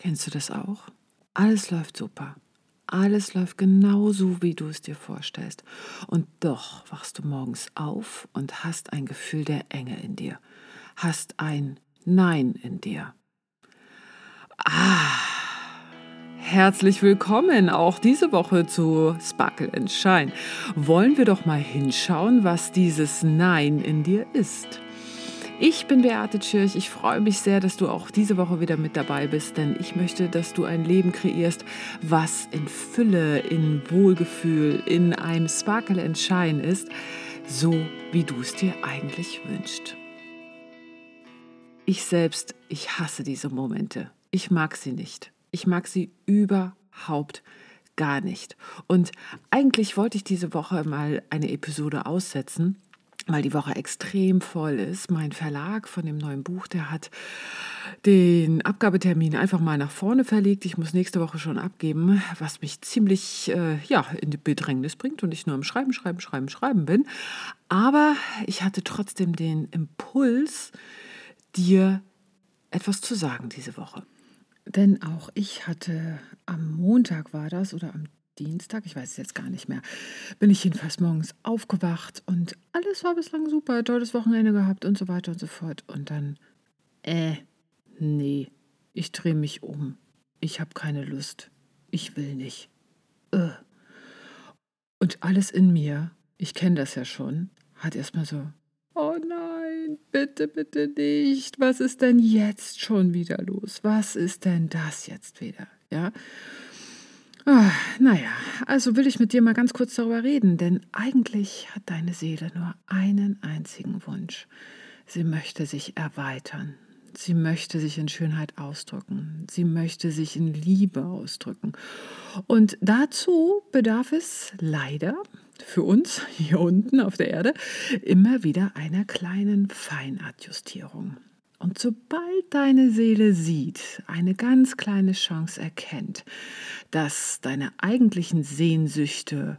Kennst du das auch? Alles läuft super. Alles läuft genauso, wie du es dir vorstellst. Und doch wachst du morgens auf und hast ein Gefühl der Enge in dir. Hast ein Nein in dir. Ah, herzlich willkommen auch diese Woche zu Sparkle and Shine. Wollen wir doch mal hinschauen, was dieses Nein in dir ist. Ich bin Beate Tschirch. Ich freue mich sehr, dass du auch diese Woche wieder mit dabei bist, denn ich möchte, dass du ein Leben kreierst, was in Fülle, in Wohlgefühl, in einem Sparkle and Shine ist, so wie du es dir eigentlich wünschst. Ich selbst, ich hasse diese Momente. Ich mag sie nicht. Ich mag sie überhaupt gar nicht. Und eigentlich wollte ich diese Woche mal eine Episode aussetzen weil die Woche extrem voll ist. Mein Verlag von dem neuen Buch, der hat den Abgabetermin einfach mal nach vorne verlegt. Ich muss nächste Woche schon abgeben, was mich ziemlich äh, ja, in die Bedrängnis bringt und ich nur am Schreiben, Schreiben, Schreiben, Schreiben bin. Aber ich hatte trotzdem den Impuls, dir etwas zu sagen diese Woche. Denn auch ich hatte am Montag war das oder am Dienstag, ich weiß es jetzt gar nicht mehr, bin ich jedenfalls morgens aufgewacht und alles war bislang super, tolles Wochenende gehabt und so weiter und so fort. Und dann, äh, nee, ich drehe mich um. Ich habe keine Lust. Ich will nicht. Äh. Und alles in mir, ich kenne das ja schon, hat erstmal so, oh nein, bitte, bitte nicht. Was ist denn jetzt schon wieder los? Was ist denn das jetzt wieder? Ja. Ah, naja, also will ich mit dir mal ganz kurz darüber reden, denn eigentlich hat deine Seele nur einen einzigen Wunsch. Sie möchte sich erweitern. Sie möchte sich in Schönheit ausdrücken. Sie möchte sich in Liebe ausdrücken. Und dazu bedarf es leider für uns hier unten auf der Erde immer wieder einer kleinen Feinadjustierung. Und sobald deine Seele sieht, eine ganz kleine Chance erkennt, dass deine eigentlichen Sehnsüchte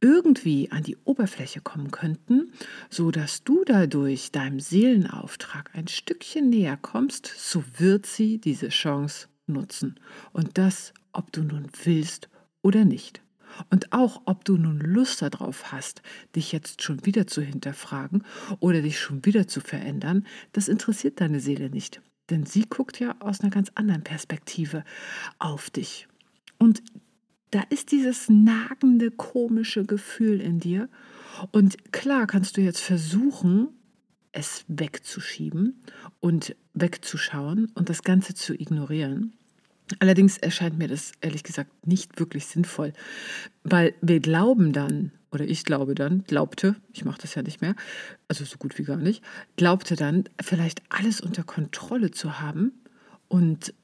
irgendwie an die Oberfläche kommen könnten, so dass du dadurch deinem Seelenauftrag ein Stückchen näher kommst, so wird sie diese Chance nutzen. Und das, ob du nun willst oder nicht. Und auch, ob du nun Lust darauf hast, dich jetzt schon wieder zu hinterfragen oder dich schon wieder zu verändern, das interessiert deine Seele nicht. Denn sie guckt ja aus einer ganz anderen Perspektive auf dich. Und da ist dieses nagende, komische Gefühl in dir. Und klar kannst du jetzt versuchen, es wegzuschieben und wegzuschauen und das Ganze zu ignorieren. Allerdings erscheint mir das ehrlich gesagt nicht wirklich sinnvoll, weil wir glauben dann, oder ich glaube dann, glaubte, ich mache das ja nicht mehr, also so gut wie gar nicht, glaubte dann, vielleicht alles unter Kontrolle zu haben und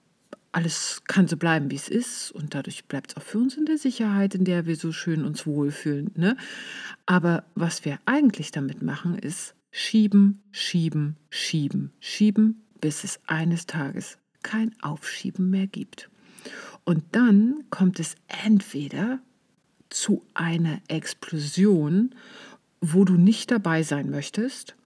alles kann so bleiben, wie es ist und dadurch bleibt es auch für uns in der Sicherheit, in der wir so schön uns wohlfühlen. Ne? Aber was wir eigentlich damit machen, ist schieben, schieben, schieben, schieben, bis es eines Tages kein Aufschieben mehr gibt. Und dann kommt es entweder zu einer Explosion, wo du nicht dabei sein möchtest,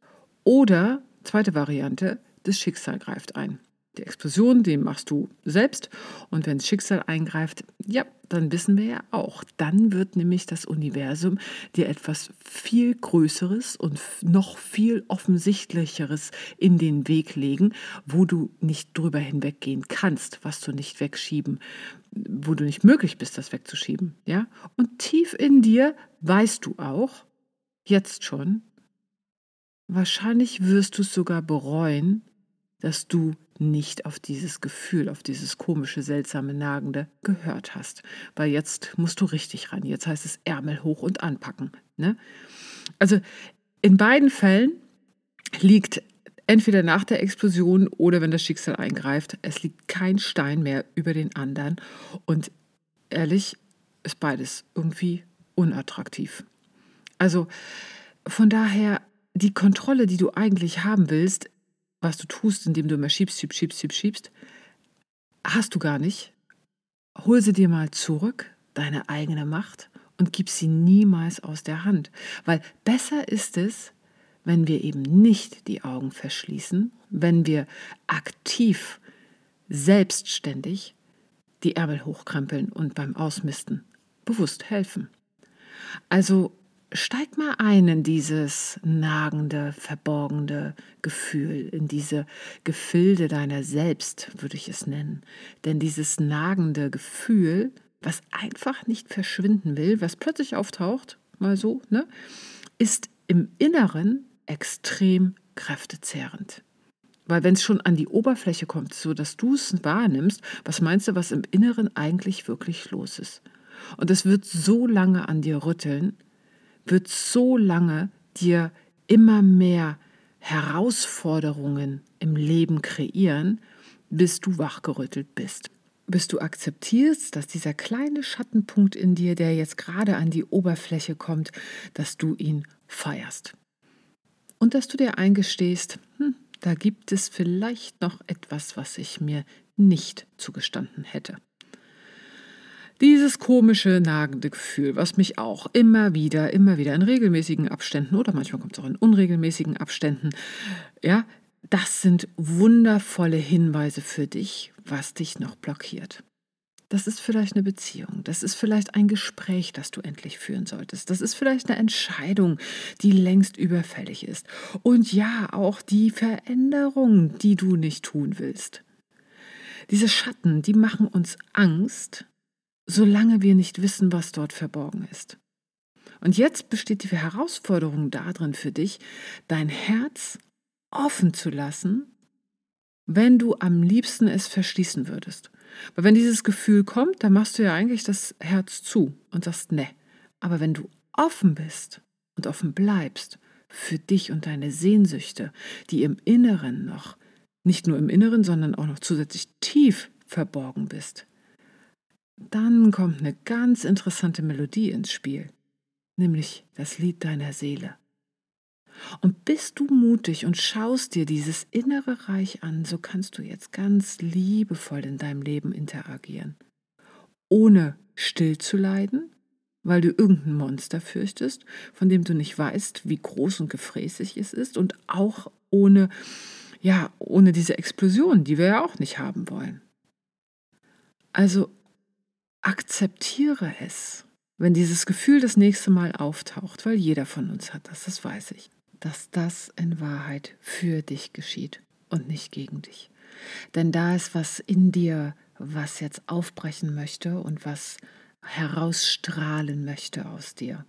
oder, zweite Variante, das Schicksal greift ein. Die Explosion, die machst du selbst. Und wenn das Schicksal eingreift, ja, dann wissen wir ja auch, dann wird nämlich das Universum dir etwas viel Größeres und noch viel Offensichtlicheres in den Weg legen, wo du nicht drüber hinweggehen kannst, was du nicht wegschieben, wo du nicht möglich bist, das wegzuschieben. Ja? Und tief in dir weißt du auch, jetzt schon, wahrscheinlich wirst du es sogar bereuen, dass du nicht auf dieses Gefühl, auf dieses komische, seltsame, nagende gehört hast. Weil jetzt musst du richtig ran. Jetzt heißt es Ärmel hoch und anpacken. Ne? Also in beiden Fällen liegt entweder nach der Explosion oder wenn das Schicksal eingreift, es liegt kein Stein mehr über den anderen. Und ehrlich ist beides irgendwie unattraktiv. Also von daher, die Kontrolle, die du eigentlich haben willst, was du tust, indem du immer schiebst, schiebst, schiebst, schiebst, schiebst, hast du gar nicht. Hol sie dir mal zurück, deine eigene Macht, und gib sie niemals aus der Hand. Weil besser ist es, wenn wir eben nicht die Augen verschließen, wenn wir aktiv, selbstständig die Ärmel hochkrempeln und beim Ausmisten bewusst helfen. Also steig mal ein in dieses nagende, verborgene Gefühl, in diese Gefilde deiner selbst, würde ich es nennen. Denn dieses nagende Gefühl, was einfach nicht verschwinden will, was plötzlich auftaucht, mal so, ne, ist im Inneren extrem kräftezehrend. Weil wenn es schon an die Oberfläche kommt, so dass du es wahrnimmst, was meinst du, was im Inneren eigentlich wirklich los ist? Und es wird so lange an dir rütteln, wird so lange dir immer mehr Herausforderungen im Leben kreieren, bis du wachgerüttelt bist. Bis du akzeptierst, dass dieser kleine Schattenpunkt in dir, der jetzt gerade an die Oberfläche kommt, dass du ihn feierst. Und dass du dir eingestehst, hm, da gibt es vielleicht noch etwas, was ich mir nicht zugestanden hätte. Dieses komische, nagende Gefühl, was mich auch immer wieder, immer wieder in regelmäßigen Abständen oder manchmal kommt es auch in unregelmäßigen Abständen, ja, das sind wundervolle Hinweise für dich, was dich noch blockiert. Das ist vielleicht eine Beziehung, das ist vielleicht ein Gespräch, das du endlich führen solltest, das ist vielleicht eine Entscheidung, die längst überfällig ist. Und ja, auch die Veränderung, die du nicht tun willst. Diese Schatten, die machen uns Angst, solange wir nicht wissen, was dort verborgen ist. Und jetzt besteht die Herausforderung darin für dich, dein Herz offen zu lassen, wenn du am liebsten es verschließen würdest. Weil wenn dieses Gefühl kommt, dann machst du ja eigentlich das Herz zu und sagst, ne. Aber wenn du offen bist und offen bleibst für dich und deine Sehnsüchte, die im Inneren noch, nicht nur im Inneren, sondern auch noch zusätzlich tief verborgen bist, dann kommt eine ganz interessante Melodie ins Spiel, nämlich das Lied deiner Seele. Und bist du mutig und schaust dir dieses innere Reich an, so kannst du jetzt ganz liebevoll in deinem Leben interagieren. Ohne still zu leiden, weil du irgendein Monster fürchtest, von dem du nicht weißt, wie groß und gefräßig es ist, und auch ohne, ja, ohne diese Explosion, die wir ja auch nicht haben wollen. Also akzeptiere es, wenn dieses Gefühl das nächste Mal auftaucht, weil jeder von uns hat das, das weiß ich, dass das in Wahrheit für dich geschieht und nicht gegen dich. Denn da ist was in dir, was jetzt aufbrechen möchte und was herausstrahlen möchte aus dir.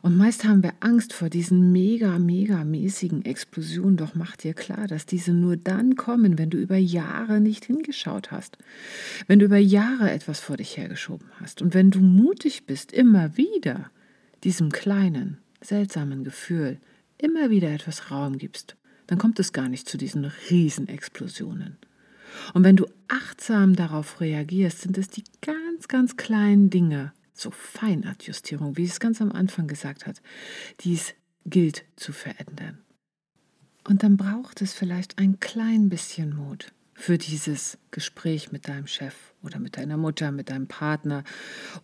Und meist haben wir Angst vor diesen mega, mega mäßigen Explosionen. Doch mach dir klar, dass diese nur dann kommen, wenn du über Jahre nicht hingeschaut hast. Wenn du über Jahre etwas vor dich hergeschoben hast. Und wenn du mutig bist, immer wieder diesem kleinen, seltsamen Gefühl immer wieder etwas Raum gibst, dann kommt es gar nicht zu diesen Riesenexplosionen. Und wenn du achtsam darauf reagierst, sind es die ganz, ganz kleinen Dinge, so Feinadjustierung, wie es ganz am Anfang gesagt hat, die es gilt zu verändern. Und dann braucht es vielleicht ein klein bisschen Mut für dieses Gespräch mit deinem Chef oder mit deiner Mutter, mit deinem Partner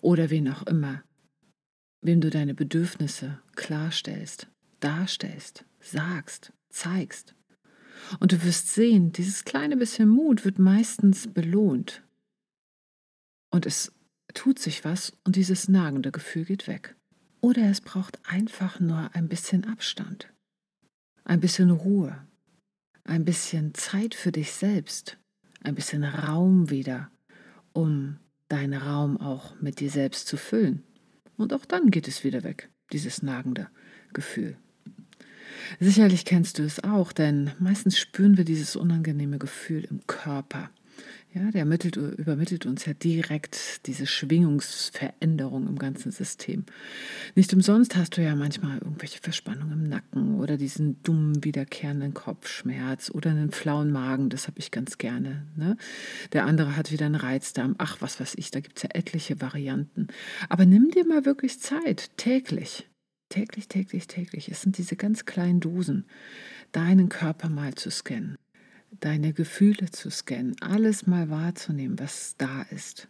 oder wen auch immer, wem du deine Bedürfnisse klarstellst, darstellst, sagst, zeigst. Und du wirst sehen, dieses kleine bisschen Mut wird meistens belohnt. Und es tut sich was und dieses nagende Gefühl geht weg. Oder es braucht einfach nur ein bisschen Abstand, ein bisschen Ruhe, ein bisschen Zeit für dich selbst, ein bisschen Raum wieder, um deinen Raum auch mit dir selbst zu füllen. Und auch dann geht es wieder weg, dieses nagende Gefühl. Sicherlich kennst du es auch, denn meistens spüren wir dieses unangenehme Gefühl im Körper. Ja, der mittelt, übermittelt uns ja direkt diese Schwingungsveränderung im ganzen System. Nicht umsonst hast du ja manchmal irgendwelche Verspannungen im Nacken oder diesen dummen, wiederkehrenden Kopfschmerz oder einen flauen Magen, das habe ich ganz gerne. Ne? Der andere hat wieder einen Reizdarm, ach, was weiß ich, da gibt es ja etliche Varianten. Aber nimm dir mal wirklich Zeit, täglich, täglich, täglich, täglich. Es sind diese ganz kleinen Dosen, deinen Körper mal zu scannen deine Gefühle zu scannen, alles mal wahrzunehmen, was da ist.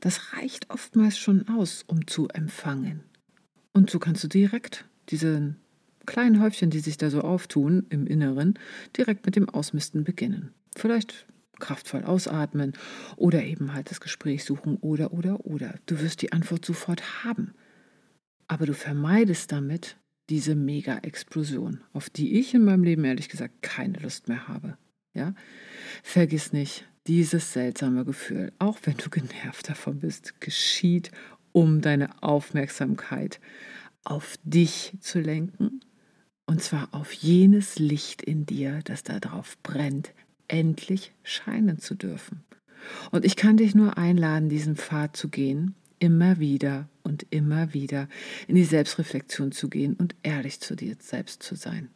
Das reicht oftmals schon aus, um zu empfangen. Und so kannst du direkt diese kleinen Häufchen, die sich da so auftun im Inneren, direkt mit dem Ausmisten beginnen. Vielleicht kraftvoll ausatmen oder eben halt das Gespräch suchen oder, oder, oder. Du wirst die Antwort sofort haben. Aber du vermeidest damit diese Mega-Explosion, auf die ich in meinem Leben ehrlich gesagt keine Lust mehr habe. Ja? Vergiss nicht, dieses seltsame Gefühl, auch wenn du genervt davon bist, geschieht, um deine Aufmerksamkeit auf dich zu lenken und zwar auf jenes Licht in dir, das darauf brennt, endlich scheinen zu dürfen. Und ich kann dich nur einladen, diesen Pfad zu gehen, immer wieder und immer wieder in die Selbstreflexion zu gehen und ehrlich zu dir selbst zu sein.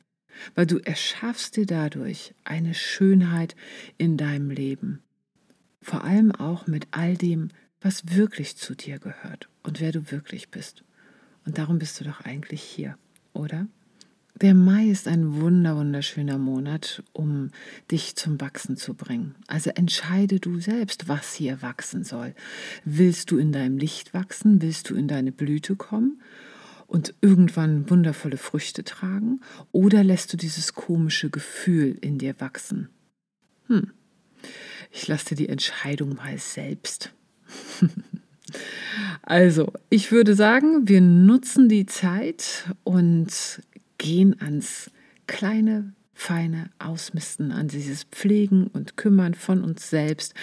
Weil du erschaffst dir dadurch eine Schönheit in deinem Leben. Vor allem auch mit all dem, was wirklich zu dir gehört und wer du wirklich bist. Und darum bist du doch eigentlich hier, oder? Der Mai ist ein wunder, wunderschöner Monat, um dich zum Wachsen zu bringen. Also entscheide du selbst, was hier wachsen soll. Willst du in deinem Licht wachsen? Willst du in deine Blüte kommen und irgendwann wundervolle Früchte tragen? Oder lässt du dieses komische Gefühl in dir wachsen? Hm. Ich lasse dir die Entscheidung mal selbst. also, ich würde sagen, wir nutzen die Zeit und gehen ans kleine, feine Ausmisten, an dieses Pflegen und Kümmern von uns selbst,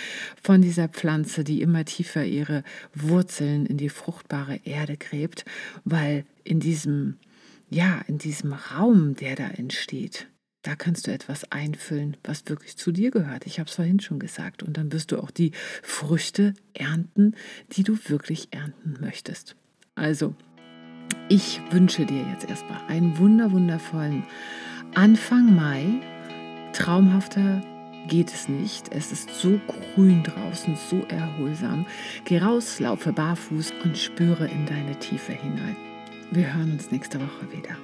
von dieser Pflanze, die immer tiefer ihre Wurzeln in die fruchtbare Erde gräbt, weil in diesem, ja, in diesem Raum, der da entsteht, da kannst du etwas einfüllen, was wirklich zu dir gehört. Ich habe es vorhin schon gesagt. Und dann wirst du auch die Früchte ernten, die du wirklich ernten möchtest. Also, ich wünsche dir jetzt erstmal einen wunder wundervollen Anfang Mai. Traumhafter geht es nicht. Es ist so grün draußen, so erholsam. Geh raus, laufe barfuß und spüre in deine Tiefe hinein. Wir hören uns nächste Woche wieder.